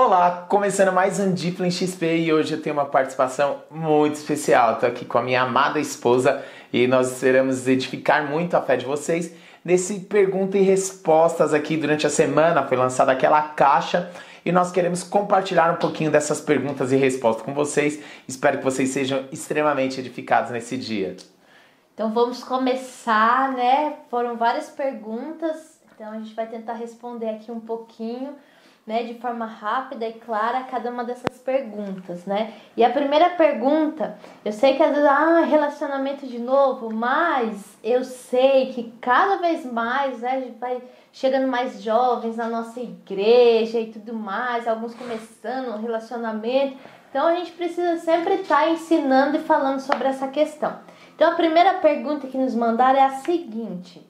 Olá, começando mais um Diplan XP e hoje eu tenho uma participação muito especial. Estou aqui com a minha amada esposa e nós esperamos edificar muito a fé de vocês nesse pergunta e respostas aqui durante a semana. Foi lançada aquela caixa e nós queremos compartilhar um pouquinho dessas perguntas e respostas com vocês. Espero que vocês sejam extremamente edificados nesse dia. Então vamos começar, né? Foram várias perguntas, então a gente vai tentar responder aqui um pouquinho né, de forma rápida e clara cada uma dessas perguntas, né? E a primeira pergunta, eu sei que às vezes, ah, relacionamento de novo, mas eu sei que cada vez mais, né, vai chegando mais jovens na nossa igreja e tudo mais, alguns começando um relacionamento. Então a gente precisa sempre estar tá ensinando e falando sobre essa questão. Então a primeira pergunta que nos mandaram é a seguinte: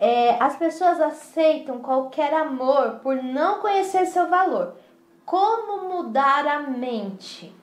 é, as pessoas aceitam qualquer amor por não conhecer seu valor. Como mudar a mente?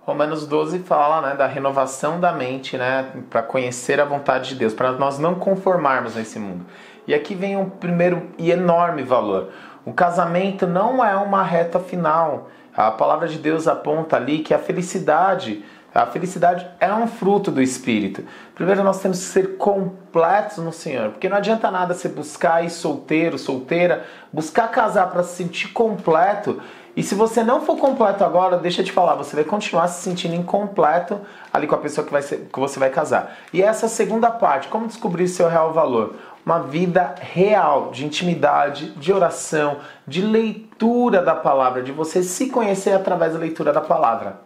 Romanos 12 fala né, da renovação da mente, né, para conhecer a vontade de Deus, para nós não conformarmos nesse mundo. E aqui vem um primeiro e enorme valor. O casamento não é uma reta final. A palavra de Deus aponta ali que a felicidade a felicidade é um fruto do Espírito. Primeiro, nós temos que ser completos no Senhor, porque não adianta nada você buscar ir solteiro, solteira, buscar casar para se sentir completo. E se você não for completo agora, deixa eu te falar, você vai continuar se sentindo incompleto ali com a pessoa que, vai ser, que você vai casar. E essa segunda parte, como descobrir seu real valor? Uma vida real de intimidade, de oração, de leitura da palavra, de você se conhecer através da leitura da palavra.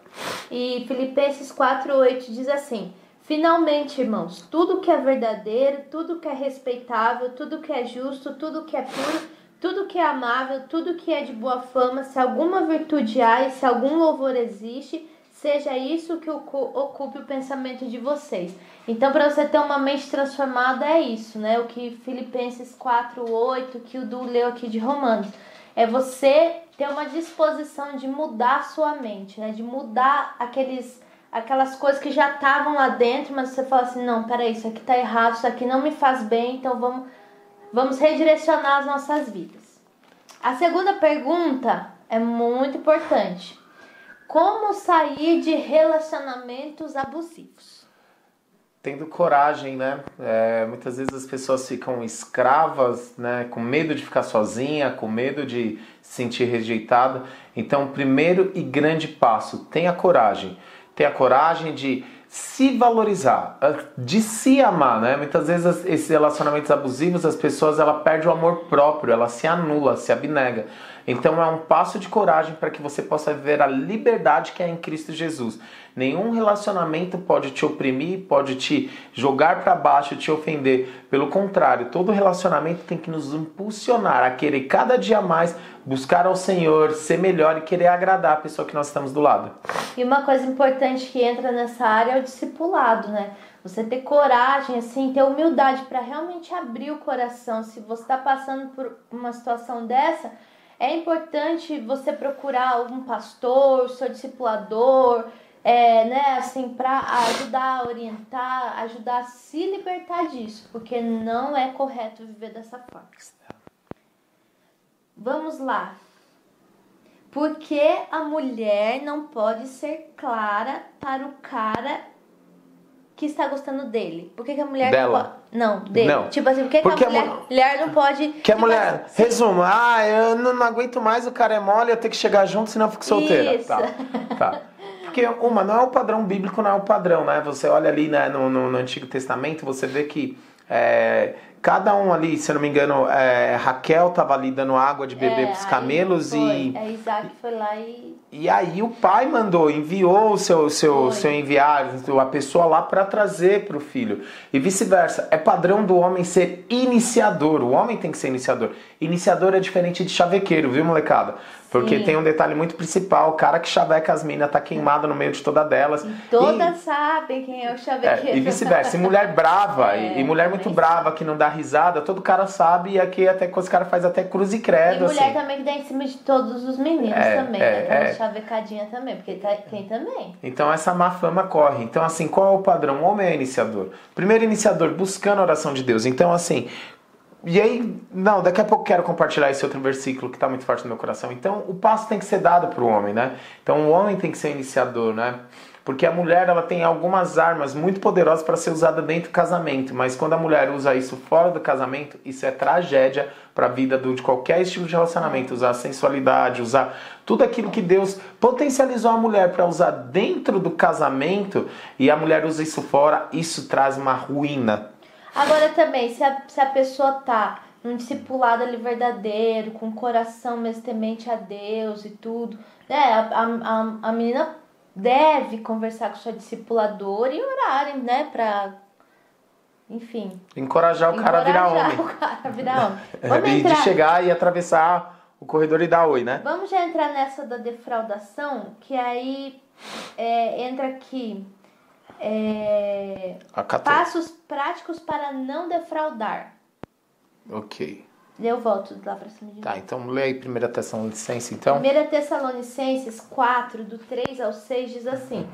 E Filipenses 4:8 diz assim: Finalmente, irmãos, tudo que é verdadeiro, tudo que é respeitável, tudo que é justo, tudo que é puro, tudo que é amável, tudo que é de boa fama, se alguma virtude há e se algum louvor existe, seja isso que ocupe o pensamento de vocês. Então, para você ter uma mente transformada, é isso, né? O que Filipenses 4:8, que o Du leu aqui de Romanos. É você ter uma disposição de mudar sua mente, né? De mudar aqueles aquelas coisas que já estavam lá dentro, mas você fala assim, não, peraí, isso aqui tá errado, isso aqui não me faz bem, então vamos, vamos redirecionar as nossas vidas. A segunda pergunta é muito importante. Como sair de relacionamentos abusivos? tendo coragem, né? É, muitas vezes as pessoas ficam escravas, né? Com medo de ficar sozinha, com medo de se sentir rejeitada. Então, primeiro e grande passo, tenha coragem. Tenha coragem de se valorizar, de se amar, né? Muitas vezes esses relacionamentos abusivos, as pessoas ela perde o amor próprio, ela se anula, se abnega. Então é um passo de coragem para que você possa viver a liberdade que é em Cristo Jesus. Nenhum relacionamento pode te oprimir, pode te jogar para baixo, te ofender. Pelo contrário, todo relacionamento tem que nos impulsionar a querer cada dia mais buscar ao Senhor, ser melhor e querer agradar a pessoa que nós estamos do lado. E uma coisa importante que entra nessa área é o discipulado, né? Você ter coragem, assim, ter humildade para realmente abrir o coração. Se você está passando por uma situação dessa, é importante você procurar algum pastor, seu discipulador, é, né, assim, para ajudar a orientar, ajudar a se libertar disso, porque não é correto viver dessa forma. Vamos lá. Por que a mulher não pode ser clara para o cara que está gostando dele? Por que, que a mulher Dela. Não dele. Não. Tipo assim, por que, Porque que a mulher, a mu- mulher não pode. Que a tipo mulher, assim, resumo, ah, eu não, não aguento mais, o cara é mole, eu tenho que chegar junto, senão eu fico solteira. Isso. Tá, tá. Porque, uma, não é o padrão bíblico, não é o padrão, né? Você olha ali né, no, no, no Antigo Testamento, você vê que é, cada um ali, se eu não me engano, é, Raquel estava ali dando água de beber é, para os camelos foi. e É, Isaac foi lá e. E aí o pai mandou, enviou o seu, seu, Foi. seu enviado, a pessoa lá para trazer para o filho. E vice-versa. É padrão do homem ser iniciador. O homem tem que ser iniciador. Iniciador é diferente de chavequeiro, viu, molecada? Porque Sim. tem um detalhe muito principal. O cara que chaveca as minas tá queimado no meio de todas delas. Todas E- sabem quem é o é, chavequeiro. e vice-versa. E mulher brava, É, e, e mulher muito brava que não dá risada, todo cara sabe, e aqui até os caras faz até cruz e credo, E mulher assim. também que dá em cima de todos os meninos É, também, é, né? É. chavecadinha também, porque tá- tem também. Então essa má fama corre. Então assim, qual é o padrão? O homem é iniciador. Primeiro iniciador, buscando a oração de Deus. Então assim, e aí, não, daqui a pouco quero compartilhar esse outro versículo que está muito forte no meu coração. Então, o passo tem que ser dado para o homem, né? Então, o homem tem que ser iniciador, né? Porque a mulher ela tem algumas armas muito poderosas para ser usada dentro do casamento, mas quando a mulher usa isso fora do casamento, isso é tragédia para a vida de qualquer estilo de relacionamento. Usar a sensualidade, usar tudo aquilo que Deus potencializou a mulher para usar dentro do casamento e a mulher usa isso fora, isso traz uma ruína. Agora também, se a, se a pessoa tá num discipulado ali verdadeiro, com o coração mesmo temente a Deus e tudo, né? A, a, a menina deve conversar com sua discipuladora e orarem, né? Pra, enfim. Encorajar o cara a virar homem. o cara a virar homem. Vamos entrar... De chegar e atravessar o corredor e dar oi, né? Vamos já entrar nessa da defraudação, que aí é, entra aqui. É, passos práticos para não defraudar. Ok. Eu volto lá para cima de Tá, então lê aí 1 Tessalonicenses, então. 1 Tessalonicenses 4, do 3 ao 6, diz assim.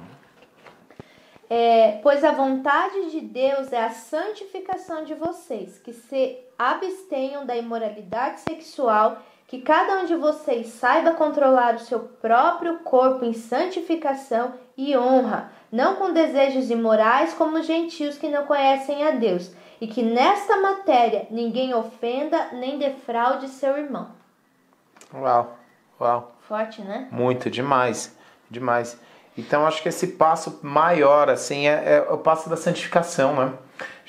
É, pois a vontade de Deus é a santificação de vocês, que se abstenham da imoralidade sexual, que cada um de vocês saiba controlar o seu próprio corpo em santificação e honra, não com desejos imorais como os gentios que não conhecem a Deus e que nesta matéria ninguém ofenda nem defraude seu irmão. Uau, uau. Forte, né? Muito, demais, demais. Então acho que esse passo maior, assim, é, é o passo da santificação, né?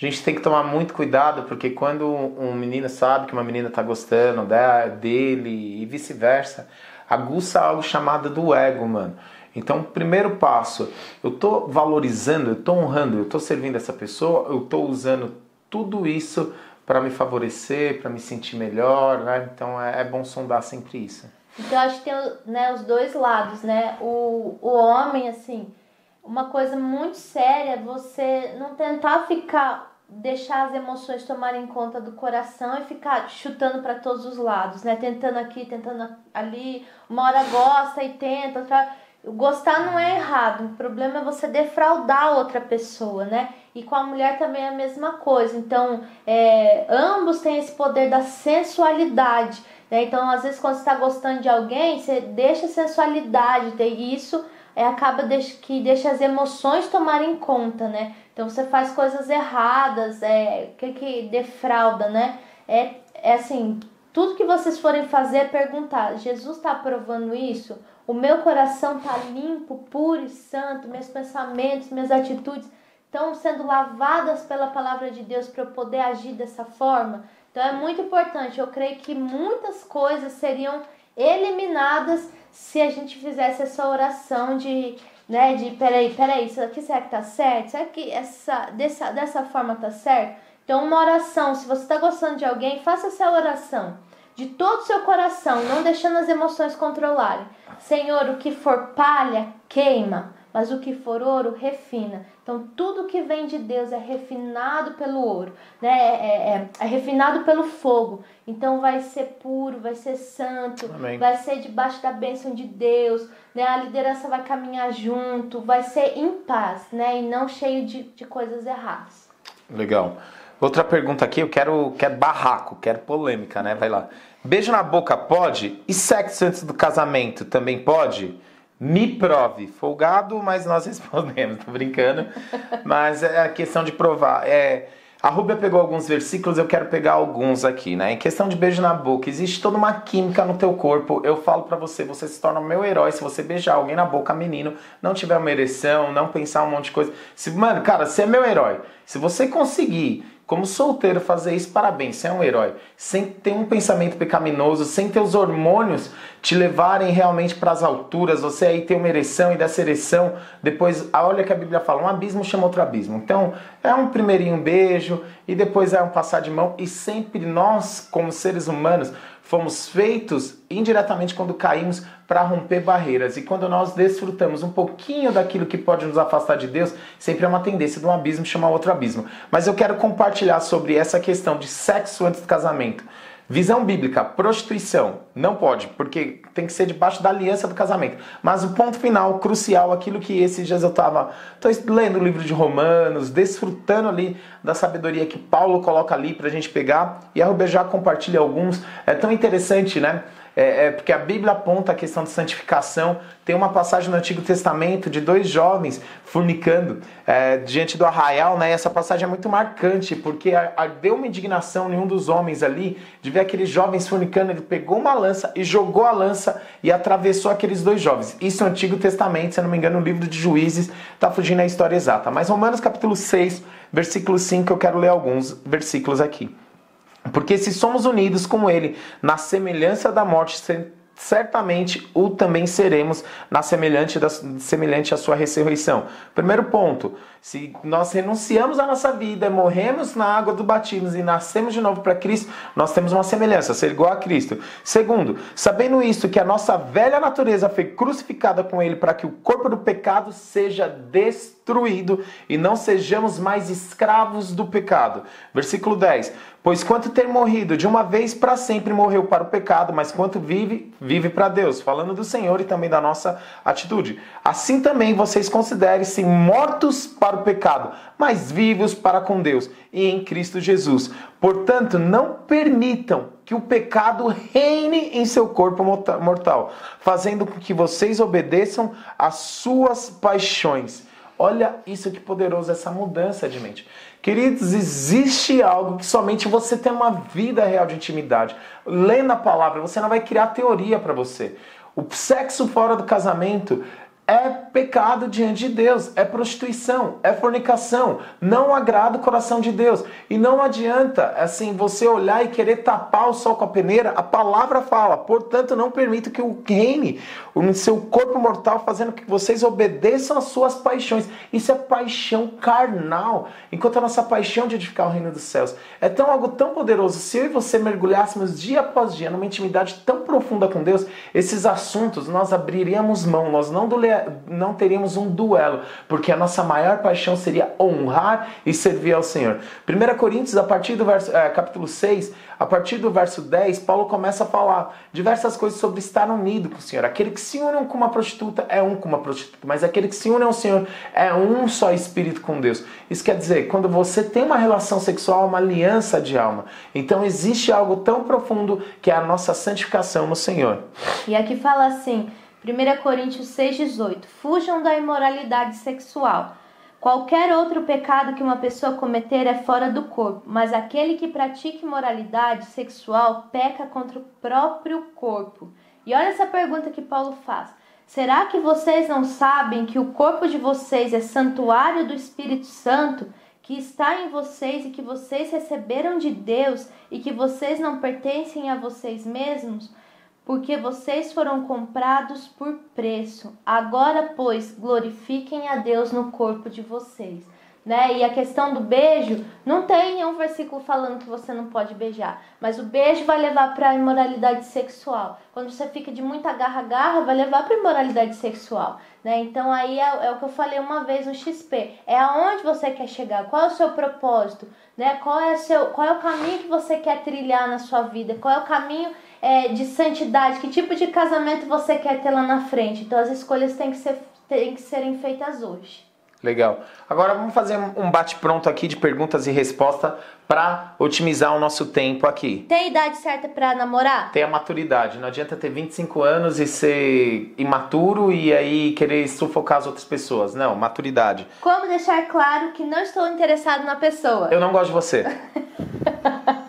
Gente tem que tomar muito cuidado, porque quando um menino sabe que uma menina está gostando dele e vice-versa, aguça algo chamado do ego, mano. Então, primeiro passo, eu estou valorizando, eu estou honrando, eu estou servindo essa pessoa, eu estou usando tudo isso para me favorecer, para me sentir melhor, né? Então é, é, bom sondar sempre isso. Então acho que tem né, os dois lados, né? O, o homem, assim, uma coisa muito séria, você não tentar ficar deixar as emoções tomarem conta do coração e ficar chutando para todos os lados, né? Tentando aqui, tentando ali, uma hora gosta e tenta, outra Gostar não é errado, o problema é você defraudar outra pessoa, né? E com a mulher também é a mesma coisa. Então, é, ambos têm esse poder da sensualidade. Né? Então, às vezes, quando você está gostando de alguém, você deixa a sensualidade, e isso é, acaba de, que deixa as emoções tomarem conta, né? Então, você faz coisas erradas, é, que, que defrauda, né? É, é assim, tudo que vocês forem fazer, perguntar: Jesus está aprovando isso? O meu coração está limpo, puro e santo, meus pensamentos, minhas atitudes estão sendo lavadas pela palavra de Deus para eu poder agir dessa forma. Então é muito importante. Eu creio que muitas coisas seriam eliminadas se a gente fizesse essa oração de, né, de peraí, peraí, isso aqui será que tá certo? Será que essa, dessa, dessa forma tá certo? Então, uma oração, se você está gostando de alguém, faça essa oração de todo o seu coração, não deixando as emoções controlarem. Senhor, o que for palha, queima, mas o que for ouro, refina. Então, tudo que vem de Deus é refinado pelo ouro, né? É, é, é, é refinado pelo fogo. Então, vai ser puro, vai ser santo, Amém. vai ser debaixo da bênção de Deus, né? A liderança vai caminhar junto, vai ser em paz, né? E não cheio de, de coisas erradas. Legal. Outra pergunta aqui, eu quero, quero barraco, quero polêmica, né? Vai lá. Beijo na boca pode? E sexo antes do casamento também pode? Me prove. Folgado, mas nós respondemos. Tô brincando. Mas é a questão de provar. É, a Rúbia pegou alguns versículos, eu quero pegar alguns aqui, né? Em questão de beijo na boca, existe toda uma química no teu corpo. Eu falo para você, você se torna meu herói se você beijar alguém na boca, menino, não tiver uma ereção, não pensar um monte de coisa. Se, mano, cara, você é meu herói. Se você conseguir como solteiro fazer isso, parabéns, você é um herói. Sem ter um pensamento pecaminoso, sem ter os hormônios te levarem realmente para as alturas, você aí ter uma ereção e dessa ereção, depois, olha que a Bíblia fala, um abismo chama outro abismo. Então, é um primeirinho beijo e depois é um passar de mão e sempre nós, como seres humanos, fomos feitos indiretamente quando caímos para romper barreiras. E quando nós desfrutamos um pouquinho daquilo que pode nos afastar de Deus, sempre é uma tendência de um abismo chamar outro abismo. Mas eu quero compartilhar sobre essa questão de sexo antes do casamento. Visão bíblica, prostituição, não pode, porque tem que ser debaixo da aliança do casamento. Mas o ponto final, crucial, aquilo que esses dias eu estava lendo o livro de Romanos, desfrutando ali da sabedoria que Paulo coloca ali para a gente pegar, e a Rubem já compartilha alguns. É tão interessante, né? É, é, porque a Bíblia aponta a questão de santificação. Tem uma passagem no Antigo Testamento de dois jovens fornicando é, diante do arraial, né? E essa passagem é muito marcante, porque deu uma indignação em um dos homens ali de ver aqueles jovens fornicando. Ele pegou uma lança e jogou a lança e atravessou aqueles dois jovens. Isso é o Antigo Testamento, se eu não me engano, no livro de Juízes, tá fugindo a história exata. Mas Romanos capítulo 6, versículo 5, eu quero ler alguns versículos aqui. Porque se somos unidos com Ele na semelhança da morte, certamente o também seremos na semelhante, da, semelhante à sua ressurreição. Primeiro ponto, se nós renunciamos à nossa vida, morremos na água do batismo e nascemos de novo para Cristo, nós temos uma semelhança, ser igual a Cristo. Segundo, sabendo isso, que a nossa velha natureza foi crucificada com Ele para que o corpo do pecado seja destruído e não sejamos mais escravos do pecado. Versículo 10. Pois quanto ter morrido de uma vez para sempre morreu para o pecado, mas quanto vive, vive para Deus. Falando do Senhor e também da nossa atitude. Assim também vocês considerem-se mortos para o pecado, mas vivos para com Deus e em Cristo Jesus. Portanto, não permitam que o pecado reine em seu corpo mortal, fazendo com que vocês obedeçam às suas paixões. Olha isso que poderoso essa mudança de mente. Queridos, existe algo que somente você tem uma vida real de intimidade. Lendo a palavra, você não vai criar teoria para você. O sexo fora do casamento é pecado diante de Deus, é prostituição, é fornicação, não agrada o coração de Deus. E não adianta, assim, você olhar e querer tapar o sol com a peneira, a palavra fala, portanto, não permita que o reine no seu corpo mortal, fazendo que vocês obedeçam às suas paixões. Isso é paixão carnal, enquanto a nossa paixão de edificar o reino dos céus é tão algo tão poderoso. Se eu e você mergulhássemos dia após dia numa intimidade tão profunda com Deus, esses assuntos nós abriríamos mão, nós não, não teríamos um duelo, porque a nossa maior paixão seria honrar e servir ao Senhor. 1 Coríntios, a partir do verso, é, capítulo 6, a partir do verso 10, Paulo começa a falar diversas coisas sobre estar unido com o Senhor. Aquele que se une com uma prostituta é um com uma prostituta, mas aquele que se une ao Senhor é um só espírito com Deus. Isso quer dizer, quando você tem uma relação sexual, é uma aliança de alma. Então existe algo tão profundo que é a nossa santificação no Senhor. E aqui fala assim, 1 Coríntios 6,18: Fujam da imoralidade sexual. Qualquer outro pecado que uma pessoa cometer é fora do corpo, mas aquele que pratica imoralidade sexual peca contra o próprio corpo. E olha essa pergunta que Paulo faz: Será que vocês não sabem que o corpo de vocês é santuário do Espírito Santo, que está em vocês e que vocês receberam de Deus e que vocês não pertencem a vocês mesmos? Porque vocês foram comprados por preço. Agora, pois, glorifiquem a Deus no corpo de vocês. Né? E a questão do beijo, não tem nenhum versículo falando que você não pode beijar, mas o beijo vai levar para a imoralidade sexual. Quando você fica de muita garra-garra, vai levar para a imoralidade sexual. Né? Então aí é, é, o que eu falei uma vez no XP, é aonde você quer chegar, qual é o seu propósito, né? qual, é o seu, qual é o caminho que você quer trilhar na sua vida, qual é o caminho é, de santidade, que tipo de casamento você quer ter lá na frente. Então as escolhas têm que, ser, têm que serem feitas hoje. Legal. Agora vamos fazer um bate-pronto aqui de perguntas e respostas para otimizar o nosso tempo aqui. Tem a idade certa para namorar? Tem a maturidade. Não adianta ter 25 anos e ser imaturo e aí querer sufocar as outras pessoas. Não, maturidade. Como deixar claro que não estou interessado na pessoa? Eu não gosto de você.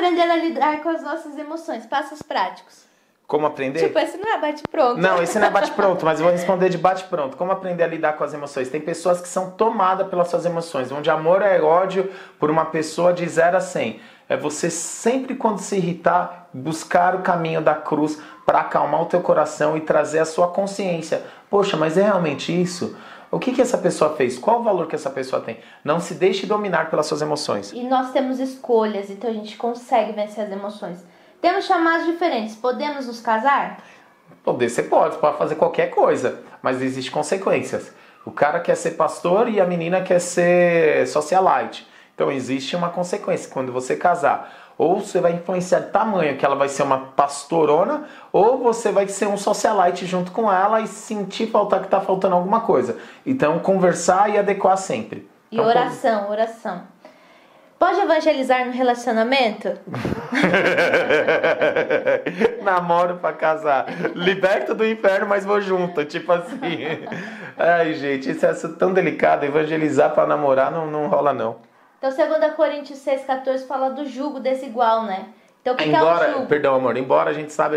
Aprender a lidar com as nossas emoções? Passos práticos. Como aprender? Tipo, esse não é bate-pronto. Não, esse não é bate-pronto, mas eu vou responder de bate-pronto. Como aprender a lidar com as emoções? Tem pessoas que são tomadas pelas suas emoções, onde amor é ódio por uma pessoa de 0 a 100. É você sempre, quando se irritar, buscar o caminho da cruz para acalmar o teu coração e trazer a sua consciência. Poxa, mas é realmente isso? O que, que essa pessoa fez? Qual o valor que essa pessoa tem? Não se deixe dominar pelas suas emoções. E nós temos escolhas, então a gente consegue vencer as emoções. Temos chamados diferentes. Podemos nos casar? Poder você pode, pode fazer qualquer coisa, mas existem consequências. O cara quer ser pastor e a menina quer ser socialite. Então existe uma consequência quando você casar. Ou você vai influenciar de tamanho que ela vai ser uma pastorona, ou você vai ser um socialite junto com ela e sentir faltar que está faltando alguma coisa. Então conversar e adequar sempre. E então, oração, oração. Pode evangelizar no relacionamento? Namoro pra casar. Liberto do inferno, mas vou junto. Tipo assim. Ai, gente, isso é tão delicado. Evangelizar pra namorar não, não rola, não. Então, 2 Coríntios 6,14 fala do jugo desigual, né? Então, o que, embora, que é o jugo? Perdão, amor. Embora a gente sabe,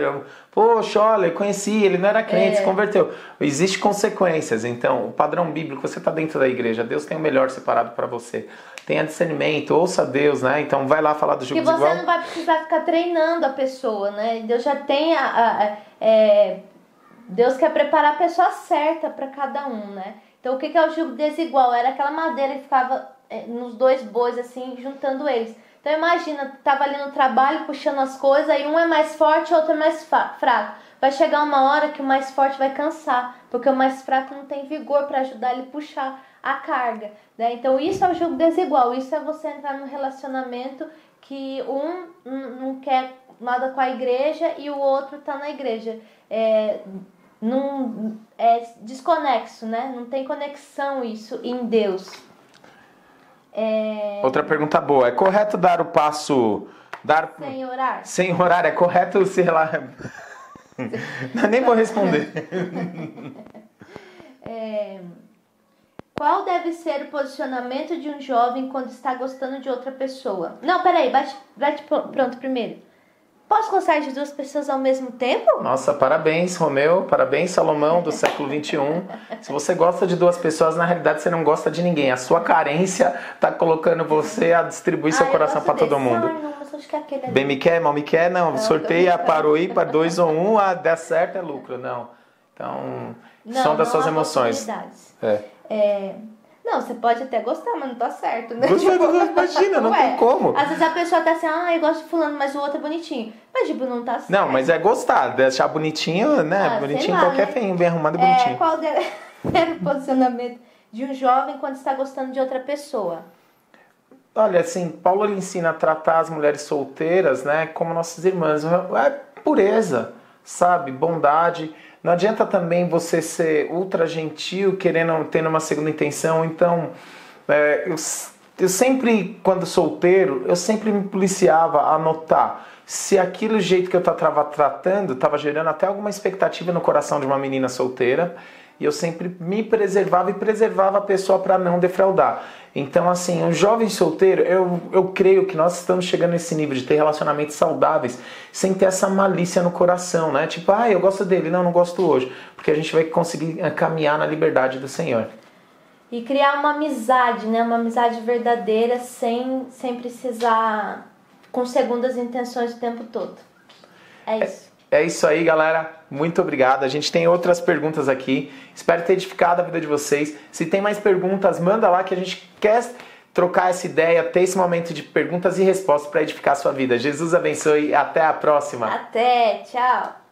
poxa, olha, eu conheci, ele não era crente, É. se converteu. Existem consequências. Então, o padrão bíblico, você está dentro da igreja, Deus tem o melhor separado para você. Tenha discernimento, ouça Deus, né? Então, vai lá falar do jugo Que você desigual. não vai precisar ficar treinando a pessoa, né? Deus já tem a. a- a- é, Deus quer preparar a pessoa certa para cada um, né? Então o que, é o jugo desigual? Era aquela madeira que ficava é, nos dois bois, assim, juntando eles. Então imagina, tava ali no trabalho puxando as coisas, aí um é mais forte, o outro é mais fraco. Vai chegar uma hora que o mais forte vai cansar, porque o mais fraco não tem vigor para ajudar ele a puxar a carga. Né? Então isso é o jogo desigual, isso é você entrar num relacionamento que um não quer nada com a igreja e o outro tá na igreja. É, não, é desconexo, né? Não tem conexão isso em Deus. É, Outra pergunta boa. É correto dar o passo. Dar. sem orar. Sem horário, é correto, sei lá. Não, nem vou responder. É, qual deve ser o posicionamento de um jovem quando está gostando de outra pessoa? Não, peraí, bate, bate pr- pronto primeiro. Posso gostar de duas pessoas ao mesmo tempo? Nossa, parabéns, Romeu. Parabéns, Salomão, do século XXI. Se você gosta de duas pessoas, na realidade você não gosta de ninguém. A sua carência tá colocando você a distribuir seu Ah, coração para todo mundo. Ai, não, mas acho que aquele ali. Bem me quer, mal me quer, não. Sorteia, parou aí para dois ou um, ah, der certo é lucro. Não. Então, Não, são das não suas emoções. É. É, Não, você pode até gostar, mas não tá certo, né? Gostar, imagina, não tem como. Às vezes a pessoa tá assim, ah, eu gosto de fulano, mas o outro é bonitinho. Mas, tipo, não tá certo. Não, mas é gostar, deixar bonitinho, né? Ah, bonitinho, lá, qualquer né? feinho, bem arrumado e É, bonitinho. qual deve ser o posicionamento de um jovem quando está gostando de outra pessoa? Olha, assim, Paulo ensina a tratar as mulheres solteiras, né, como nossas irmãs. É pureza, sabe? Bondade. Não adianta também você ser ultra gentil, querendo, tendo uma segunda intenção. Então, é, eu, eu sempre, quando solteiro, eu sempre me policiava a notar se aquilo jeito que eu estava tratando estava gerando até alguma expectativa no coração de uma menina solteira. E eu sempre me preservava e preservava a pessoa para não defraudar. Então, assim, um jovem solteiro, eu, eu creio que nós estamos chegando nesse nível de ter relacionamentos saudáveis sem ter essa malícia no coração, né? Tipo, ah, eu gosto dele, não, não gosto hoje. Porque a gente vai conseguir eh, caminhar na liberdade do Senhor. E criar uma amizade, né? Uma amizade verdadeira sem, sem precisar com segundas intenções o tempo todo. É isso. É isso aí, galera. Muito obrigado. A gente tem outras perguntas aqui. Espero ter edificado a vida de vocês. Se tem mais perguntas, manda lá que a gente quer trocar essa ideia, ter esse momento de perguntas e respostas para edificar a sua vida. Jesus abençoe e até a próxima. Até, tchau.